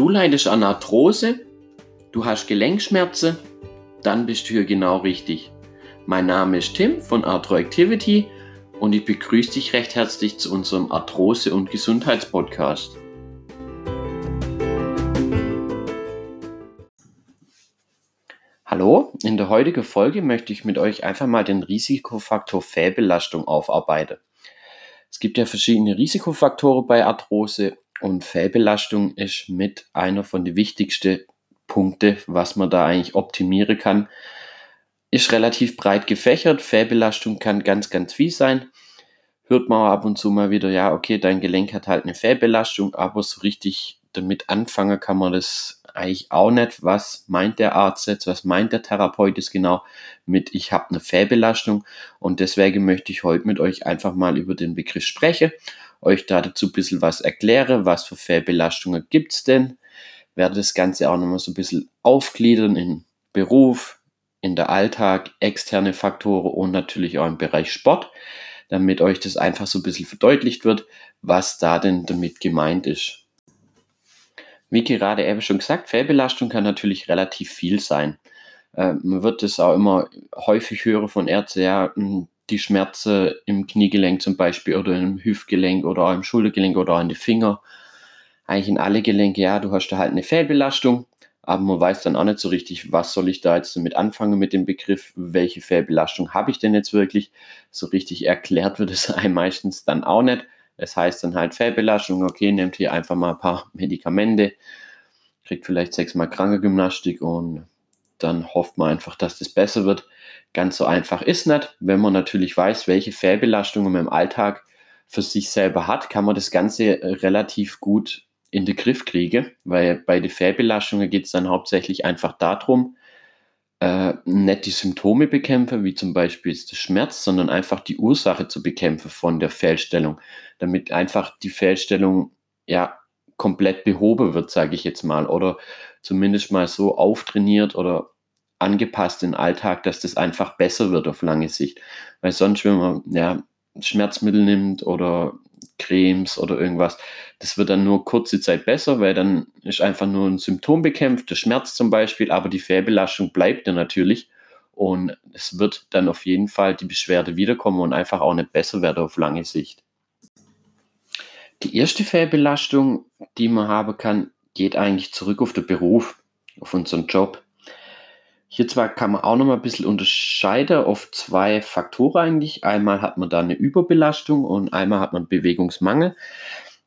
Du leidest an Arthrose, du hast Gelenkschmerzen, dann bist du hier genau richtig. Mein Name ist Tim von Arthroactivity und ich begrüße dich recht herzlich zu unserem Arthrose- und Gesundheitspodcast. Hallo, in der heutigen Folge möchte ich mit euch einfach mal den Risikofaktor Fehlbelastung aufarbeiten. Es gibt ja verschiedene Risikofaktoren bei Arthrose und Fehlbelastung ist mit einer von den wichtigsten Punkte, was man da eigentlich optimieren kann. Ist relativ breit gefächert. Fehlbelastung kann ganz, ganz viel sein. Hört man ab und zu mal wieder, ja, okay, dein Gelenk hat halt eine Fehlbelastung, aber so richtig damit anfangen kann man das eigentlich auch nicht. Was meint der Arzt jetzt, was meint der Therapeut jetzt genau mit, ich habe eine Fehlbelastung und deswegen möchte ich heute mit euch einfach mal über den Begriff sprechen, euch da dazu ein bisschen was erkläre, was für Fehlbelastungen gibt es denn, werde das Ganze auch nochmal so ein bisschen aufgliedern in Beruf, in der Alltag, externe Faktoren und natürlich auch im Bereich Sport, damit euch das einfach so ein bisschen verdeutlicht wird, was da denn damit gemeint ist. Wie gerade eben schon gesagt, Fehlbelastung kann natürlich relativ viel sein. Äh, man wird es auch immer häufig hören von Ärzten, ja, hm, die Schmerzen im Kniegelenk zum Beispiel oder im Hüftgelenk oder auch im Schultergelenk oder auch in die Finger. Eigentlich in alle Gelenke, ja, du hast da halt eine Fehlbelastung, aber man weiß dann auch nicht so richtig, was soll ich da jetzt damit anfangen mit dem Begriff, welche Fehlbelastung habe ich denn jetzt wirklich. So richtig erklärt wird es einem meistens dann auch nicht. Es heißt dann halt Fehlbelastung, okay, nehmt hier einfach mal ein paar Medikamente, kriegt vielleicht sechsmal Krankengymnastik und dann hofft man einfach, dass das besser wird. Ganz so einfach ist nicht. Wenn man natürlich weiß, welche Fehlbelastungen man im Alltag für sich selber hat, kann man das Ganze relativ gut in den Griff kriegen, weil bei den Fehlbelastungen geht es dann hauptsächlich einfach darum, äh, nicht die Symptome bekämpfe, wie zum Beispiel der Schmerz, sondern einfach die Ursache zu bekämpfen von der Fehlstellung, damit einfach die Fehlstellung ja komplett behoben wird, sage ich jetzt mal, oder zumindest mal so auftrainiert oder angepasst in den Alltag, dass das einfach besser wird auf lange Sicht. Weil sonst, wenn man ja, Schmerzmittel nimmt oder Cremes oder irgendwas. Das wird dann nur kurze Zeit besser, weil dann ist einfach nur ein Symptom bekämpft, der Schmerz zum Beispiel, aber die Fehlbelastung bleibt dann natürlich und es wird dann auf jeden Fall die Beschwerde wiederkommen und einfach auch nicht besser werden auf lange Sicht. Die erste Fehlbelastung, die man haben kann, geht eigentlich zurück auf den Beruf, auf unseren Job. Hier zwar kann man auch noch mal ein bisschen unterscheiden auf zwei Faktoren eigentlich. Einmal hat man da eine Überbelastung und einmal hat man Bewegungsmangel.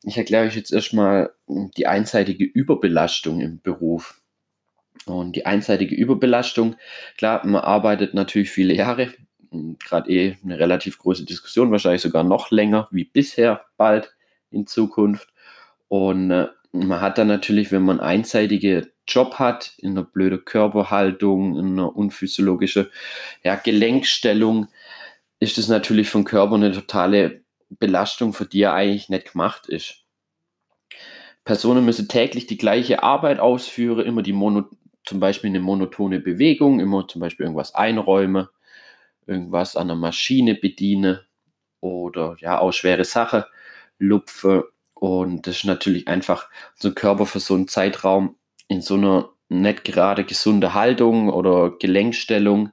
Ich erkläre euch jetzt erstmal die einseitige Überbelastung im Beruf. Und die einseitige Überbelastung, klar, man arbeitet natürlich viele Jahre, gerade eh eine relativ große Diskussion, wahrscheinlich sogar noch länger wie bisher bald in Zukunft. Und äh, man hat dann natürlich, wenn man einseitige Job hat, in einer blöden Körperhaltung, in einer unphysiologischen ja, Gelenkstellung, ist das natürlich vom Körper eine totale Belastung, für die er eigentlich nicht gemacht ist. Personen müssen täglich die gleiche Arbeit ausführen, immer die Mono, zum Beispiel eine monotone Bewegung, immer zum Beispiel irgendwas einräumen, irgendwas an der Maschine bedienen oder ja auch schwere Sache lupfe. Und das ist natürlich einfach unser Körper für so einen Zeitraum in so einer nicht gerade gesunde Haltung oder Gelenkstellung,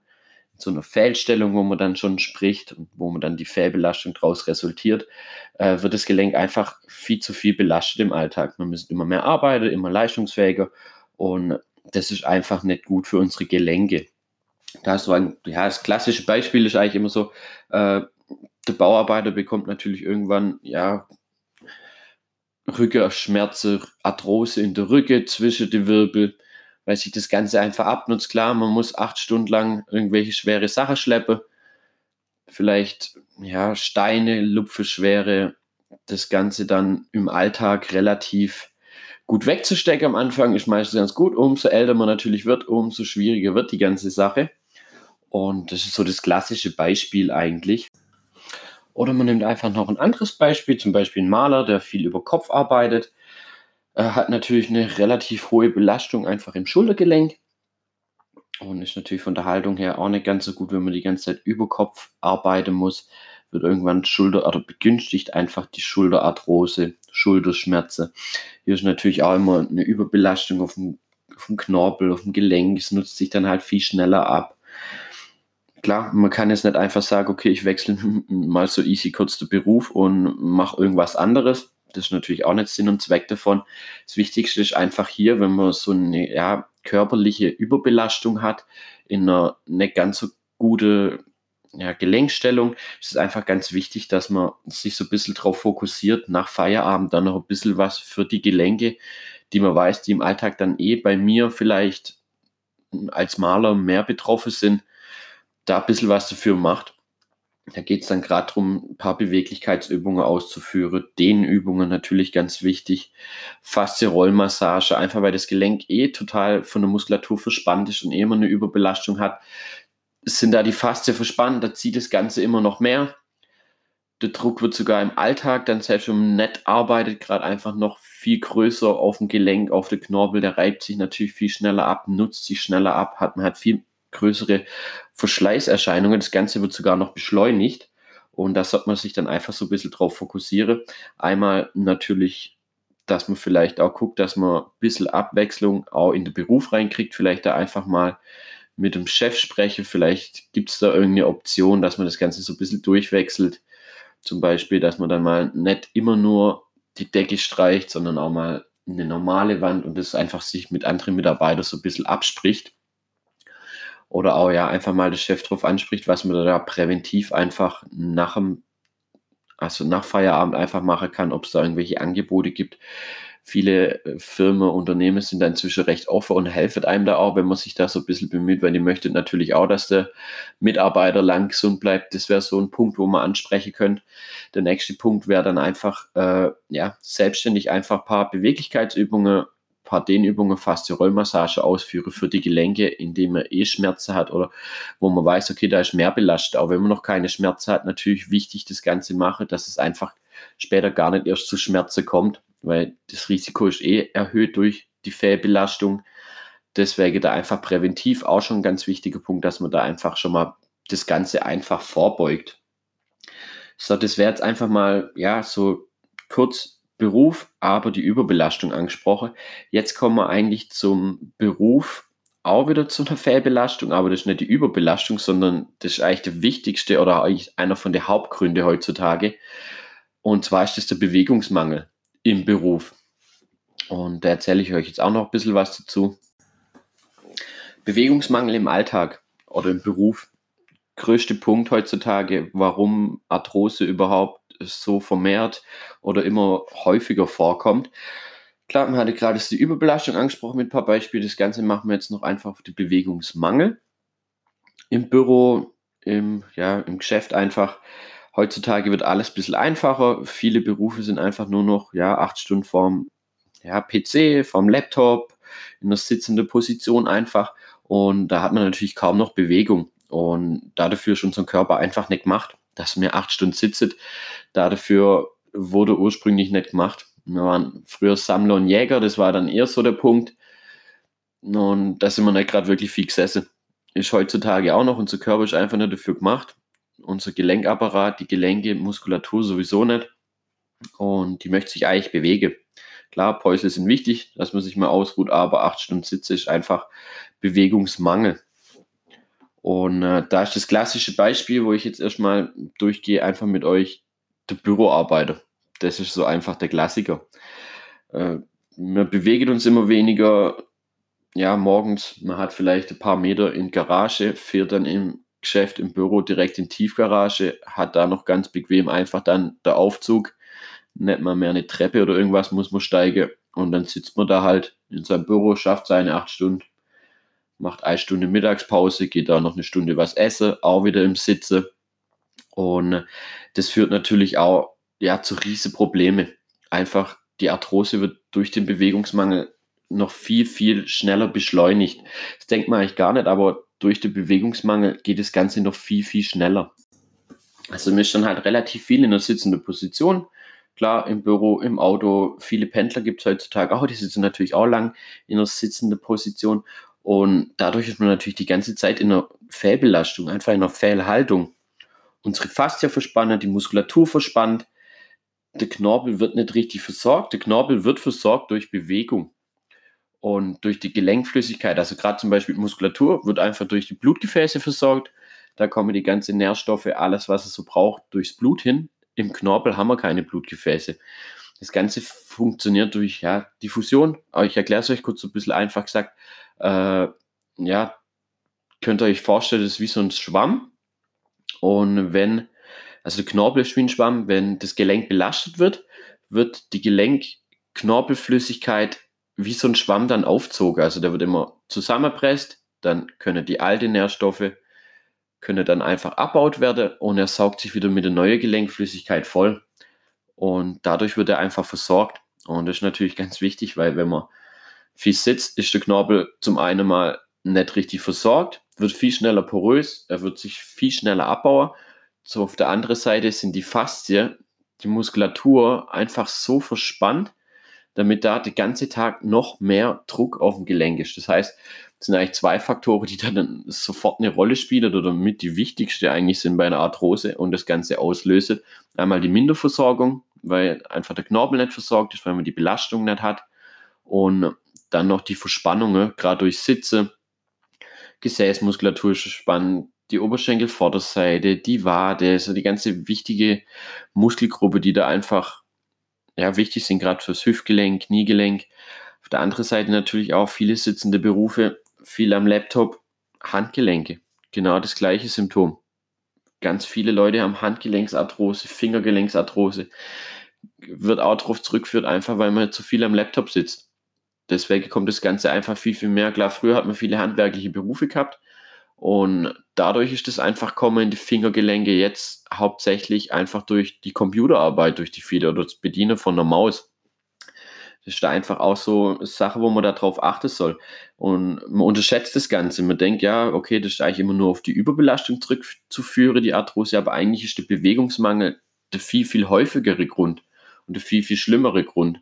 in so einer Fehlstellung, wo man dann schon spricht und wo man dann die Fehlbelastung daraus resultiert, äh, wird das Gelenk einfach viel zu viel belastet im Alltag. Man muss immer mehr arbeiten, immer leistungsfähiger und das ist einfach nicht gut für unsere Gelenke. Da ist so ein, ja, das klassische Beispiel ist eigentlich immer so, äh, der Bauarbeiter bekommt natürlich irgendwann, ja, Rückenschmerzen, Arthrose in der Rücke, zwischen die Wirbel, weil sich das Ganze einfach abnutzt. Klar, man muss acht Stunden lang irgendwelche schwere Sachen schleppen. Vielleicht, ja, Steine, Lupfe, schwere, das Ganze dann im Alltag relativ gut wegzustecken am Anfang ist meistens ganz gut. Umso älter man natürlich wird, umso schwieriger wird die ganze Sache. Und das ist so das klassische Beispiel eigentlich. Oder man nimmt einfach noch ein anderes Beispiel, zum Beispiel ein Maler, der viel über Kopf arbeitet, Er hat natürlich eine relativ hohe Belastung einfach im Schultergelenk und ist natürlich von der Haltung her auch nicht ganz so gut, wenn man die ganze Zeit über Kopf arbeiten muss, wird irgendwann Schulter oder begünstigt einfach die Schulterarthrose Schulterschmerzen. Hier ist natürlich auch immer eine Überbelastung auf dem, auf dem Knorpel, auf dem Gelenk. Es nutzt sich dann halt viel schneller ab. Klar, man kann jetzt nicht einfach sagen, okay, ich wechsle mal so easy kurz den Beruf und mache irgendwas anderes. Das ist natürlich auch nicht Sinn und Zweck davon. Das Wichtigste ist einfach hier, wenn man so eine ja, körperliche Überbelastung hat, in einer nicht ganz so gute ja, Gelenkstellung, ist es einfach ganz wichtig, dass man sich so ein bisschen darauf fokussiert, nach Feierabend dann noch ein bisschen was für die Gelenke, die man weiß, die im Alltag dann eh bei mir vielleicht als Maler mehr betroffen sind, da ein bisschen was dafür macht. Da geht es dann gerade darum, ein paar Beweglichkeitsübungen auszuführen, Dehnübungen natürlich ganz wichtig, Faszie-Rollmassage, einfach weil das Gelenk eh total von der Muskulatur verspannt ist und eh immer eine Überbelastung hat, sind da die Faszie verspannt, da zieht das Ganze immer noch mehr. Der Druck wird sogar im Alltag, dann selbst wenn man nett arbeitet, gerade einfach noch viel größer auf dem Gelenk, auf den Knorpel, der reibt sich natürlich viel schneller ab, nutzt sich schneller ab, hat man hat viel größere Verschleißerscheinungen. Das Ganze wird sogar noch beschleunigt. Und da sollte man sich dann einfach so ein bisschen drauf fokussieren. Einmal natürlich, dass man vielleicht auch guckt, dass man ein bisschen Abwechslung auch in den Beruf reinkriegt. Vielleicht da einfach mal mit dem Chef spreche. Vielleicht gibt es da irgendeine Option, dass man das Ganze so ein bisschen durchwechselt. Zum Beispiel, dass man dann mal nicht immer nur die Decke streicht, sondern auch mal eine normale Wand und das einfach sich mit anderen Mitarbeitern so ein bisschen abspricht oder auch ja einfach mal der Chef drauf anspricht, was man da präventiv einfach nach dem, also nach Feierabend einfach machen kann, ob es da irgendwelche Angebote gibt. Viele äh, Firmen, Unternehmen sind da inzwischen recht offen und helfen einem da auch, wenn man sich da so ein bisschen bemüht, weil die möchte natürlich auch, dass der Mitarbeiter lang gesund bleibt. Das wäre so ein Punkt, wo man ansprechen könnte. Der nächste Punkt wäre dann einfach, äh, ja, selbstständig einfach ein paar Beweglichkeitsübungen paar Dehnübungen, Faszie-Rollmassage ausführe für die Gelenke, indem man eh Schmerzen hat oder wo man weiß, okay, da ist mehr belastet. Auch wenn man noch keine Schmerzen hat, natürlich wichtig das Ganze machen, dass es einfach später gar nicht erst zu Schmerzen kommt, weil das Risiko ist eh erhöht durch die Fehlbelastung. Deswegen da einfach präventiv auch schon ein ganz wichtiger Punkt, dass man da einfach schon mal das Ganze einfach vorbeugt. So, das wäre jetzt einfach mal, ja, so kurz Beruf, aber die Überbelastung angesprochen. Jetzt kommen wir eigentlich zum Beruf auch wieder zu einer Fehlbelastung, aber das ist nicht die Überbelastung, sondern das ist eigentlich der wichtigste oder eigentlich einer von den Hauptgründen heutzutage. Und zwar ist das der Bewegungsmangel im Beruf. Und da erzähle ich euch jetzt auch noch ein bisschen was dazu. Bewegungsmangel im Alltag oder im Beruf. Größte Punkt heutzutage, warum Arthrose überhaupt so vermehrt oder immer häufiger vorkommt. Klar, man hatte gerade die Überbelastung angesprochen mit ein paar Beispielen. Das Ganze machen wir jetzt noch einfach auf den Bewegungsmangel. Im Büro, im, ja, im Geschäft einfach. Heutzutage wird alles ein bisschen einfacher. Viele Berufe sind einfach nur noch ja, acht Stunden vorm ja, PC, vorm Laptop, in der sitzenden Position einfach. Und da hat man natürlich kaum noch Bewegung. Und dafür ist unser Körper einfach nicht gemacht dass mir acht Stunden sitzt. Dafür wurde ursprünglich nicht gemacht. Wir waren früher Sammler und Jäger, das war dann eher so der Punkt. Und da sind wir nicht gerade wirklich viel gesessen. Ist heutzutage auch noch, unser Körper ist einfach nicht dafür gemacht. Unser Gelenkapparat, die Gelenke, Muskulatur sowieso nicht. Und die möchte sich eigentlich bewegen. Klar, Päusle sind wichtig, dass man sich mal ausruht, aber acht Stunden Sitze ist einfach Bewegungsmangel. Und äh, da ist das klassische Beispiel, wo ich jetzt erstmal durchgehe, einfach mit euch der Büroarbeiter. Das ist so einfach der Klassiker. Äh, wir bewegen uns immer weniger. Ja, morgens, man hat vielleicht ein paar Meter in Garage, fährt dann im Geschäft, im Büro direkt in Tiefgarage, hat da noch ganz bequem einfach dann der Aufzug, nicht mal mehr eine Treppe oder irgendwas muss man steigen und dann sitzt man da halt in seinem Büro, schafft seine acht Stunden macht eine Stunde Mittagspause, geht da noch eine Stunde was essen, auch wieder im Sitze. Und das führt natürlich auch ja, zu riesen Probleme. Einfach die Arthrose wird durch den Bewegungsmangel noch viel, viel schneller beschleunigt. Das denkt man eigentlich gar nicht, aber durch den Bewegungsmangel geht das Ganze noch viel, viel schneller. Also man ist dann halt relativ viel in der sitzenden Position. Klar, im Büro, im Auto, viele Pendler gibt es heutzutage auch, die sitzen natürlich auch lang in der sitzenden Position. Und dadurch ist man natürlich die ganze Zeit in einer Fehlbelastung, einfach in einer Fehlhaltung. Unsere Faszie verspannt, die Muskulatur verspannt. der Knorpel wird nicht richtig versorgt. Der Knorpel wird versorgt durch Bewegung und durch die Gelenkflüssigkeit. Also gerade zum Beispiel Muskulatur wird einfach durch die Blutgefäße versorgt. Da kommen die ganzen Nährstoffe, alles, was es so braucht, durchs Blut hin. Im Knorpel haben wir keine Blutgefäße. Das Ganze funktioniert durch ja, Diffusion. Aber ich erkläre es euch kurz so ein bisschen einfach gesagt. Äh, ja, könnt ihr euch vorstellen, das ist wie so ein Schwamm. Und wenn, also der Knorpel ist wie ein Schwamm, wenn das Gelenk belastet wird, wird die Gelenk-Knorpelflüssigkeit wie so ein Schwamm dann aufzogen. Also der wird immer zusammenpresst, dann können die alten Nährstoffe können dann einfach abbaut werden und er saugt sich wieder mit der neuen Gelenkflüssigkeit voll. Und dadurch wird er einfach versorgt. Und das ist natürlich ganz wichtig, weil wenn man viel sitzt, ist der Knorpel zum einen mal nicht richtig versorgt, wird viel schneller porös, er wird sich viel schneller abbauen. So auf der anderen Seite sind die Faszien, die Muskulatur einfach so verspannt, damit da der ganze Tag noch mehr Druck auf dem Gelenk ist. Das heißt, es sind eigentlich zwei Faktoren, die dann sofort eine Rolle spielen oder mit die wichtigste eigentlich sind bei einer Arthrose und das Ganze auslöst. Einmal die Minderversorgung, weil einfach der Knorpel nicht versorgt ist, weil man die Belastung nicht hat und dann noch die Verspannungen, gerade durch Sitze, Gesäßmuskulatur ist spannend, die Oberschenkelvorderseite, die Wade, so die ganze wichtige Muskelgruppe, die da einfach ja, wichtig sind, gerade fürs Hüftgelenk, Kniegelenk. Auf der anderen Seite natürlich auch viele sitzende Berufe, viel am Laptop, Handgelenke. Genau das gleiche Symptom. Ganz viele Leute haben Handgelenksarthrose, Fingergelenksarthrose. Wird auch darauf zurückgeführt, einfach weil man zu viel am Laptop sitzt. Deswegen kommt das Ganze einfach viel, viel mehr. Klar, früher hat man viele handwerkliche Berufe gehabt und dadurch ist es einfach kommen, die Fingergelenke jetzt hauptsächlich einfach durch die Computerarbeit, durch die viele oder das Bedienen von der Maus. Das ist da einfach auch so eine Sache, wo man darauf achten soll. Und man unterschätzt das Ganze. Man denkt, ja, okay, das ist eigentlich immer nur auf die Überbelastung zurückzuführen, die Arthrose, aber eigentlich ist der Bewegungsmangel der viel, viel häufigere Grund und der viel, viel schlimmere Grund.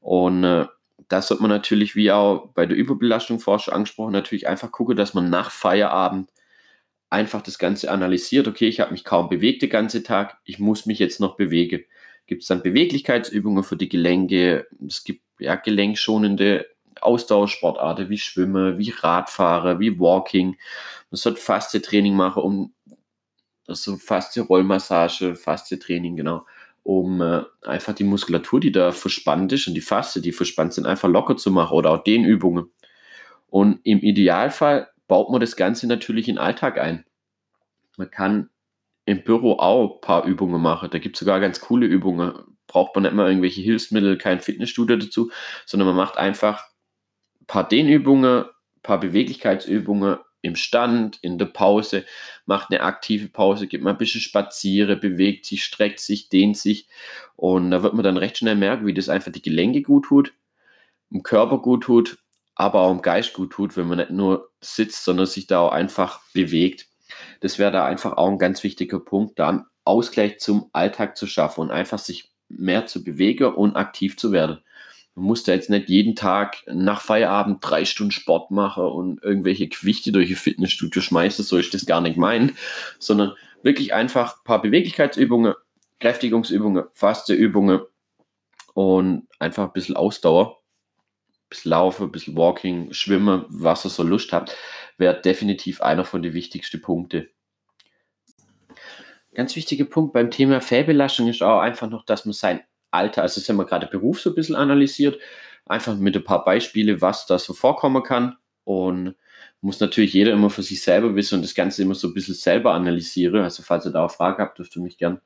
Und äh, da sollte man natürlich, wie auch bei der Überbelastung vorher angesprochen, natürlich einfach gucken, dass man nach Feierabend einfach das Ganze analysiert. Okay, ich habe mich kaum bewegt den ganzen Tag, ich muss mich jetzt noch bewegen. Gibt es dann Beweglichkeitsübungen für die Gelenke? Es gibt ja gelenkschonende Ausdauersportarten wie Schwimmen, wie Radfahren, wie Walking. Man sollte Faszie-Training machen, um also Faszie-Rollmassage, Faszie-Training, genau um äh, einfach die Muskulatur, die da verspannt ist und die Faste, die verspannt sind, einfach locker zu machen oder auch Dehnübungen. Und im Idealfall baut man das Ganze natürlich in den Alltag ein. Man kann im Büro auch ein paar Übungen machen. Da gibt es sogar ganz coole Übungen. Braucht man nicht mal irgendwelche Hilfsmittel, kein Fitnessstudio dazu, sondern man macht einfach ein paar Dehnübungen, ein paar Beweglichkeitsübungen im Stand, in der Pause, macht eine aktive Pause, geht mal ein bisschen spazieren, bewegt sich, streckt sich, dehnt sich. Und da wird man dann recht schnell merken, wie das einfach die Gelenke gut tut, im Körper gut tut, aber auch im Geist gut tut, wenn man nicht nur sitzt, sondern sich da auch einfach bewegt. Das wäre da einfach auch ein ganz wichtiger Punkt, da einen Ausgleich zum Alltag zu schaffen und einfach sich mehr zu bewegen und aktiv zu werden. Man muss da jetzt nicht jeden Tag nach Feierabend drei Stunden Sport machen und irgendwelche Gewichte durch ein Fitnessstudio schmeißen, so ist das gar nicht mein, sondern wirklich einfach ein paar Beweglichkeitsübungen, Kräftigungsübungen, Fasteübungen und einfach ein bisschen Ausdauer, ein bisschen Laufen, ein bisschen Walking, Schwimmen, was ihr so Lust habt, wäre definitiv einer von den wichtigsten Punkten. Ganz wichtiger Punkt beim Thema Fehlbelastung ist auch einfach noch, dass man sein Alter, also das haben wir gerade Beruf so ein bisschen analysiert, einfach mit ein paar Beispiele, was da so vorkommen kann und muss natürlich jeder immer für sich selber wissen und das Ganze immer so ein bisschen selber analysieren. Also falls ihr da auch Fragen habt, dürft ihr mich gern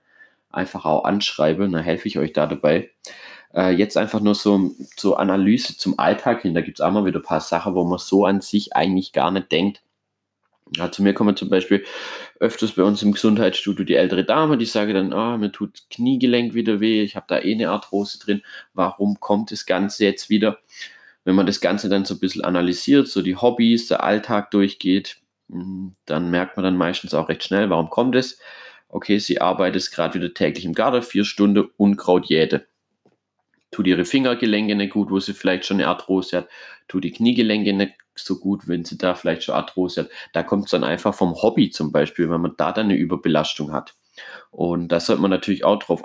einfach auch anschreiben, dann helfe ich euch da dabei. Äh, jetzt einfach nur so zur Analyse zum Alltag hin, da gibt es auch mal wieder ein paar Sachen, wo man so an sich eigentlich gar nicht denkt. Ja, zu mir kommen zum Beispiel öfters bei uns im Gesundheitsstudio die ältere Dame, die sage dann, ah, mir tut Kniegelenk wieder weh, ich habe da eh eine Arthrose drin, warum kommt das Ganze jetzt wieder? Wenn man das Ganze dann so ein bisschen analysiert, so die Hobbys, der Alltag durchgeht, hm, dann merkt man dann meistens auch recht schnell, warum kommt es? Okay, sie arbeitet gerade wieder täglich im Garten, vier Stunden Unkraut jäte tut ihre Fingergelenke nicht gut, wo sie vielleicht schon eine Arthrose hat, tut die Kniegelenke nicht so gut, wenn sie da vielleicht schon Arthrose hat. Da kommt es dann einfach vom Hobby zum Beispiel, wenn man da dann eine Überbelastung hat. Und da sollte man natürlich auch drauf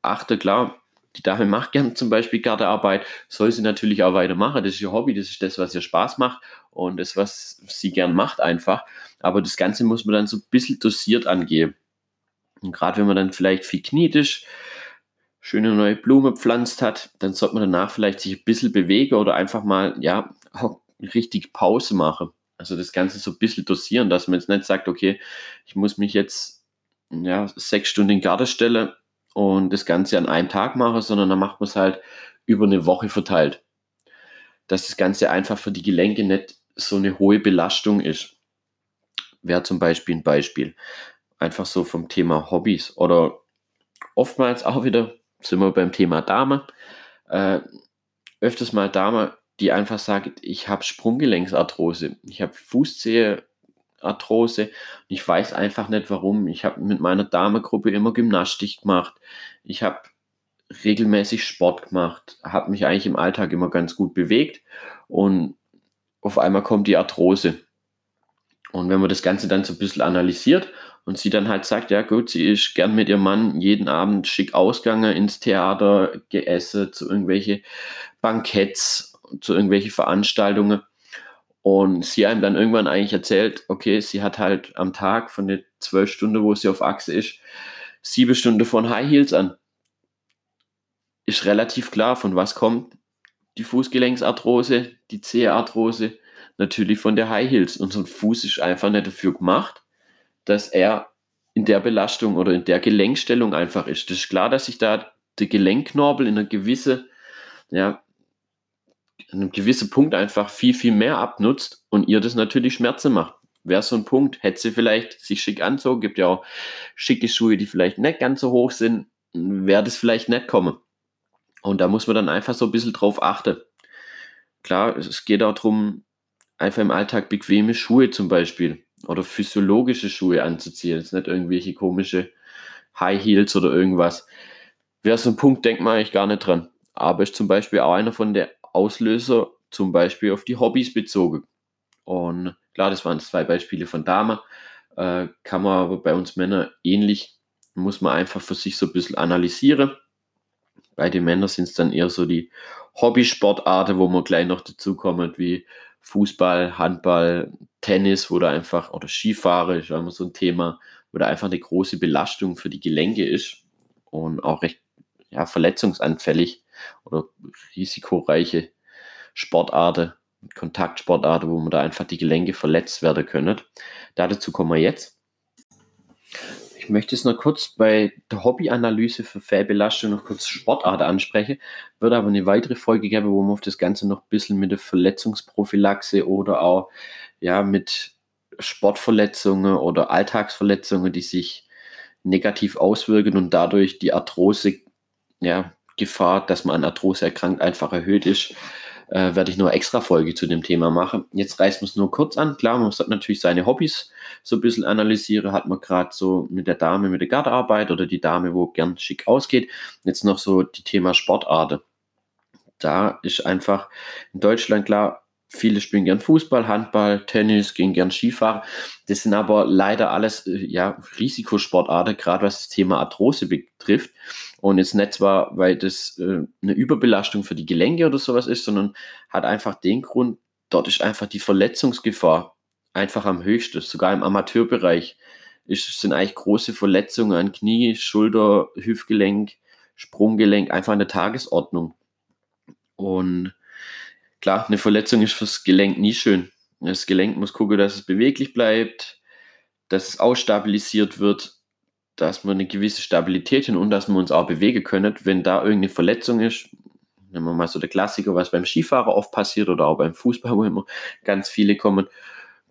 achten. Klar, die Dame macht gern zum Beispiel Gartenarbeit, soll sie natürlich auch weitermachen. Das ist ihr Hobby, das ist das, was ihr Spaß macht und das, was sie gern macht einfach. Aber das Ganze muss man dann so ein bisschen dosiert angehen. Und gerade wenn man dann vielleicht viel kniet ist, schöne neue Blume pflanzt hat, dann sollte man danach vielleicht sich ein bisschen bewegen oder einfach mal, ja, richtig Pause machen. Also das Ganze so ein bisschen dosieren, dass man jetzt nicht sagt, okay, ich muss mich jetzt ja, sechs Stunden in den stellen und das Ganze an einem Tag machen, sondern dann macht man es halt über eine Woche verteilt. Dass das Ganze einfach für die Gelenke nicht so eine hohe Belastung ist. Wäre zum Beispiel ein Beispiel. Einfach so vom Thema Hobbys oder oftmals auch wieder, sind wir beim Thema Dame, äh, öfters mal Dame, die einfach sagt, ich habe Sprunggelenksarthrose, ich habe Fußzehe Arthrose. Ich weiß einfach nicht warum. Ich habe mit meiner Damengruppe immer Gymnastik gemacht. Ich habe regelmäßig Sport gemacht, habe mich eigentlich im Alltag immer ganz gut bewegt und auf einmal kommt die Arthrose. Und wenn man das Ganze dann so ein bisschen analysiert und sie dann halt sagt, ja gut, sie ist gern mit ihrem Mann jeden Abend schick ausgegangen ins Theater, geessen, zu irgendwelche Banketts, zu irgendwelche Veranstaltungen und sie einem dann irgendwann eigentlich erzählt, okay, sie hat halt am Tag von den zwölf Stunden, wo sie auf Achse ist, sieben Stunden von High Heels an. Ist relativ klar, von was kommt die Fußgelenksarthrose, die Zehearthrose, natürlich von der High Heels. Und so ein Fuß ist einfach nicht dafür gemacht, dass er in der Belastung oder in der Gelenkstellung einfach ist. Das ist klar, dass sich da der Gelenkknorbel in einer gewissen ja, einem gewissen Punkt einfach viel, viel mehr abnutzt und ihr das natürlich Schmerzen macht. Wäre so ein Punkt, hätte sie vielleicht sich schick anzogen, gibt ja auch schicke Schuhe, die vielleicht nicht ganz so hoch sind, wäre das vielleicht nicht kommen. Und da muss man dann einfach so ein bisschen drauf achten. Klar, es geht auch darum, einfach im Alltag bequeme Schuhe zum Beispiel oder physiologische Schuhe anzuziehen. Jetzt nicht irgendwelche komische High Heels oder irgendwas. Wäre so ein Punkt, denkt man eigentlich gar nicht dran. Aber ist zum Beispiel auch einer von der Auslöser zum Beispiel auf die Hobbys bezogen. Und klar, das waren zwei Beispiele von Damen. Äh, kann man aber bei uns Männern ähnlich, muss man einfach für sich so ein bisschen analysieren. Bei den Männern sind es dann eher so die Hobbysportarten, wo man gleich noch dazu kommt, wie Fußball, Handball, Tennis, wo da einfach, oder Skifahren ist immer so ein Thema, wo da einfach eine große Belastung für die Gelenke ist und auch recht ja, verletzungsanfällig oder risikoreiche Sportarten, Kontaktsportarten, wo man da einfach die Gelenke verletzt werden können. Dazu kommen wir jetzt. Ich möchte es noch kurz bei der Hobbyanalyse für Fehlbelastung noch kurz Sportarten ansprechen. Wird aber eine weitere Folge geben, wo man auf das Ganze noch ein bisschen mit der Verletzungsprophylaxe oder auch ja, mit Sportverletzungen oder Alltagsverletzungen, die sich negativ auswirken und dadurch die Arthrose ja, Gefahr, dass man an Arthrose erkrankt, einfach erhöht ist, äh, werde ich nur extra Folge zu dem Thema machen. Jetzt reißt man es nur kurz an. Klar, man muss natürlich seine Hobbys so ein bisschen analysieren. Hat man gerade so mit der Dame mit der Gartenarbeit oder die Dame, wo gern schick ausgeht. Jetzt noch so die Thema Sportarten. Da ist einfach in Deutschland klar, Viele spielen gern Fußball, Handball, Tennis, gehen gern Skifahren. Das sind aber leider alles äh, ja, Risikosportarten, gerade was das Thema Arthrose betrifft. Und jetzt nicht zwar, weil das äh, eine Überbelastung für die Gelenke oder sowas ist, sondern hat einfach den Grund, dort ist einfach die Verletzungsgefahr einfach am höchsten. Sogar im Amateurbereich ist, sind eigentlich große Verletzungen an Knie, Schulter, Hüftgelenk, Sprunggelenk einfach der Tagesordnung. Und klar, eine Verletzung ist fürs Gelenk nie schön. Das Gelenk muss gucken, dass es beweglich bleibt, dass es ausstabilisiert wird, dass wir eine gewisse Stabilität hin und dass wir uns auch bewegen können. Wenn da irgendeine Verletzung ist, nehmen wir mal so der Klassiker, was beim Skifahrer oft passiert oder auch beim Fußball, wo immer ganz viele kommen,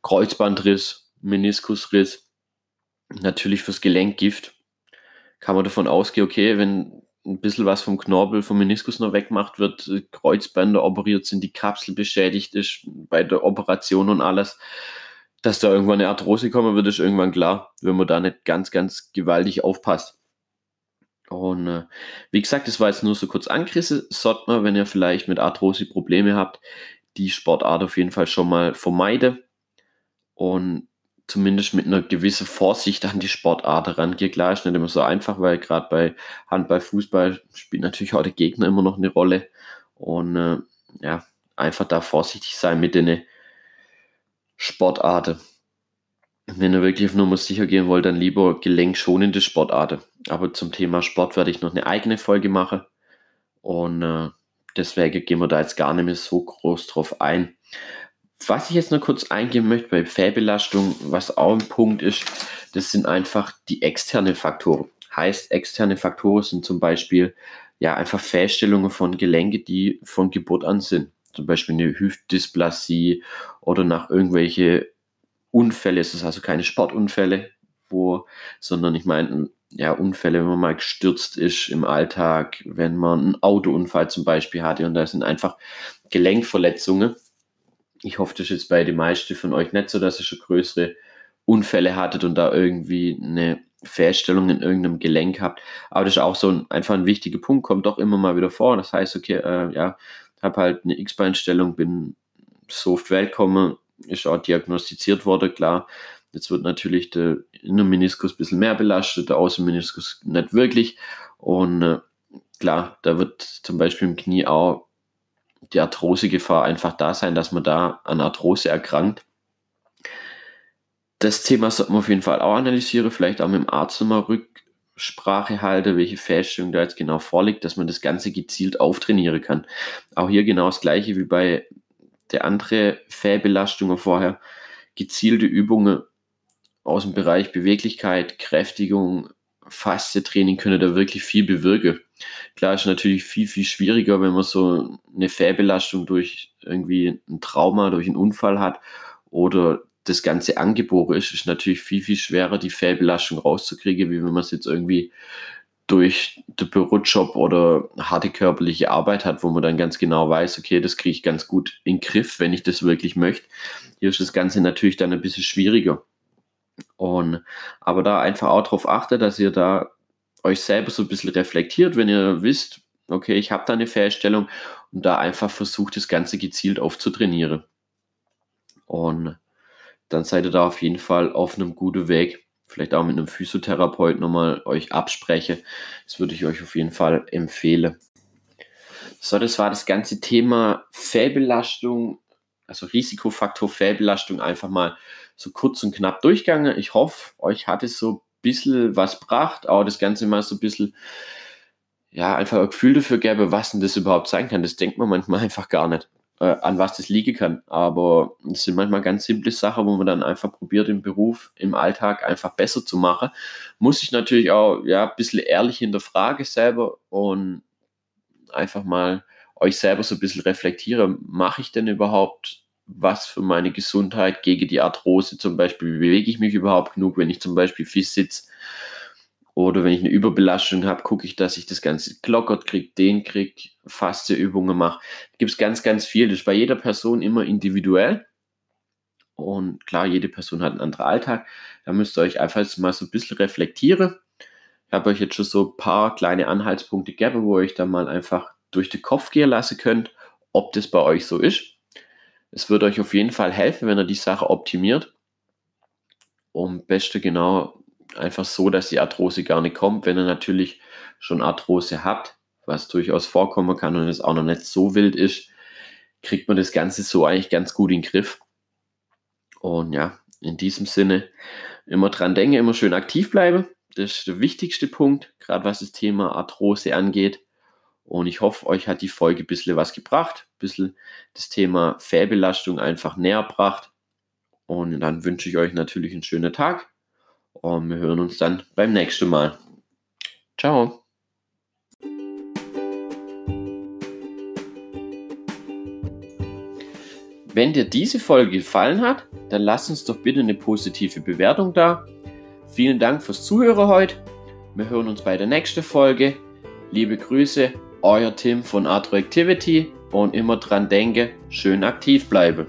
Kreuzbandriss, Meniskusriss, natürlich fürs Gelenk Gift. Kann man davon ausgehen, okay, wenn ein bisschen was vom Knorpel, vom Meniskus noch wegmacht wird, Kreuzbänder operiert sind, die Kapsel beschädigt ist bei der Operation und alles, dass da irgendwann eine Arthrose kommen wird, ist irgendwann klar, wenn man da nicht ganz, ganz gewaltig aufpasst. Und äh, wie gesagt, das war jetzt nur so kurz angerissen. Sollte man, wenn ihr vielleicht mit Arthrose Probleme habt, die Sportart auf jeden Fall schon mal vermeiden. Und zumindest mit einer gewissen Vorsicht an die Sportart rangehe. Klar, ist nicht immer so einfach, weil gerade bei Handball, Fußball spielt natürlich auch der Gegner immer noch eine Rolle. Und äh, ja, einfach da vorsichtig sein mit den Sportarten. Wenn ihr wirklich auf Nummer sicher gehen wollt, dann lieber gelenkschonende Sportarten. Aber zum Thema Sport werde ich noch eine eigene Folge machen. Und äh, deswegen gehen wir da jetzt gar nicht mehr so groß drauf ein. Was ich jetzt noch kurz eingehen möchte bei Fehlbelastung, was auch ein Punkt ist, das sind einfach die externen Faktoren. Heißt, externe Faktoren sind zum Beispiel ja einfach Fehlstellungen von Gelenke, die von Geburt an sind. Zum Beispiel eine Hüftdysplasie oder nach irgendwelche Unfälle, es ist also keine Sportunfälle, wo, sondern ich meine, ja, Unfälle, wenn man mal gestürzt ist im Alltag, wenn man einen Autounfall zum Beispiel hatte und da sind einfach Gelenkverletzungen. Ich hoffe, das ist jetzt bei den meisten von euch nicht so, dass ihr schon größere Unfälle hattet und da irgendwie eine Fehlstellung in irgendeinem Gelenk habt. Aber das ist auch so ein, einfach ein wichtiger Punkt, kommt doch immer mal wieder vor. Das heißt, okay, äh, ja, habe halt eine X-Beinstellung, bin so auf die Welt gekommen, ist auch diagnostiziert worden, klar. Jetzt wird natürlich der Innenmeniskus ein bisschen mehr belastet, der Außenmeniskus nicht wirklich. Und äh, klar, da wird zum Beispiel im Knie auch die Arthrosegefahr einfach da sein, dass man da an Arthrose erkrankt. Das Thema sollte man auf jeden Fall auch analysieren, vielleicht auch mit dem Arzt nochmal Rücksprache halten, welche Feststellung da jetzt genau vorliegt, dass man das Ganze gezielt auftrainieren kann. Auch hier genau das gleiche wie bei der andere Fehlbelastung vorher. Gezielte Übungen aus dem Bereich Beweglichkeit, Kräftigung, Faszie-Training können da wirklich viel bewirken. Klar ist natürlich viel, viel schwieriger, wenn man so eine Fehlbelastung durch irgendwie ein Trauma, durch einen Unfall hat oder das Ganze angeboren ist, ist natürlich viel, viel schwerer, die Fehlbelastung rauszukriegen, wie wenn man es jetzt irgendwie durch den Bürojob oder harte körperliche Arbeit hat, wo man dann ganz genau weiß, okay, das kriege ich ganz gut in den Griff, wenn ich das wirklich möchte. Hier ist das Ganze natürlich dann ein bisschen schwieriger. Und, aber da einfach auch darauf achtet, dass ihr da euch selber so ein bisschen reflektiert, wenn ihr wisst, okay, ich habe da eine Fehlstellung und da einfach versucht, das Ganze gezielt aufzutrainieren. Und dann seid ihr da auf jeden Fall auf einem guten Weg. Vielleicht auch mit einem Physiotherapeut nochmal euch abspreche. Das würde ich euch auf jeden Fall empfehlen. So, das war das ganze Thema Fehlbelastung, also Risikofaktor Fehlbelastung einfach mal so kurz und knapp durchgegangen. Ich hoffe, euch hat es so ein bisschen was gebracht, auch das Ganze mal so ein bisschen, ja, einfach ein Gefühl dafür gäbe, was denn das überhaupt sein kann. Das denkt man manchmal einfach gar nicht, an was das liegen kann. Aber es sind manchmal ganz simple Sachen, wo man dann einfach probiert, im Beruf, im Alltag einfach besser zu machen. Muss ich natürlich auch, ja, ein bisschen ehrlich hinterfragen selber und einfach mal euch selber so ein bisschen reflektieren. Mache ich denn überhaupt was für meine Gesundheit gegen die Arthrose zum Beispiel, bewege ich mich überhaupt genug, wenn ich zum Beispiel fisch sitze oder wenn ich eine Überbelastung habe, gucke ich, dass ich das Ganze glockert kriege, den kriege, faste Übungen mache. Gibt es ganz, ganz viel. Das ist bei jeder Person immer individuell. Und klar, jede Person hat einen anderen Alltag. Da müsst ihr euch einfach mal so ein bisschen reflektieren. Ich habe euch jetzt schon so ein paar kleine Anhaltspunkte gegeben, wo ihr euch dann mal einfach durch den Kopf gehen lassen könnt, ob das bei euch so ist. Es wird euch auf jeden Fall helfen, wenn ihr die Sache optimiert. Um beste genau einfach so, dass die Arthrose gar nicht kommt. Wenn ihr natürlich schon Arthrose habt, was durchaus vorkommen kann und es auch noch nicht so wild ist, kriegt man das Ganze so eigentlich ganz gut in den Griff. Und ja, in diesem Sinne immer dran denken, immer schön aktiv bleiben. Das ist der wichtigste Punkt, gerade was das Thema Arthrose angeht. Und ich hoffe, euch hat die Folge ein bisschen was gebracht, ein bisschen das Thema Fehlbelastung einfach näher gebracht. Und dann wünsche ich euch natürlich einen schönen Tag. Und wir hören uns dann beim nächsten Mal. Ciao. Wenn dir diese Folge gefallen hat, dann lass uns doch bitte eine positive Bewertung da. Vielen Dank fürs Zuhören heute. Wir hören uns bei der nächsten Folge. Liebe Grüße, euer Tim von Activity und immer dran denke, schön aktiv bleibe.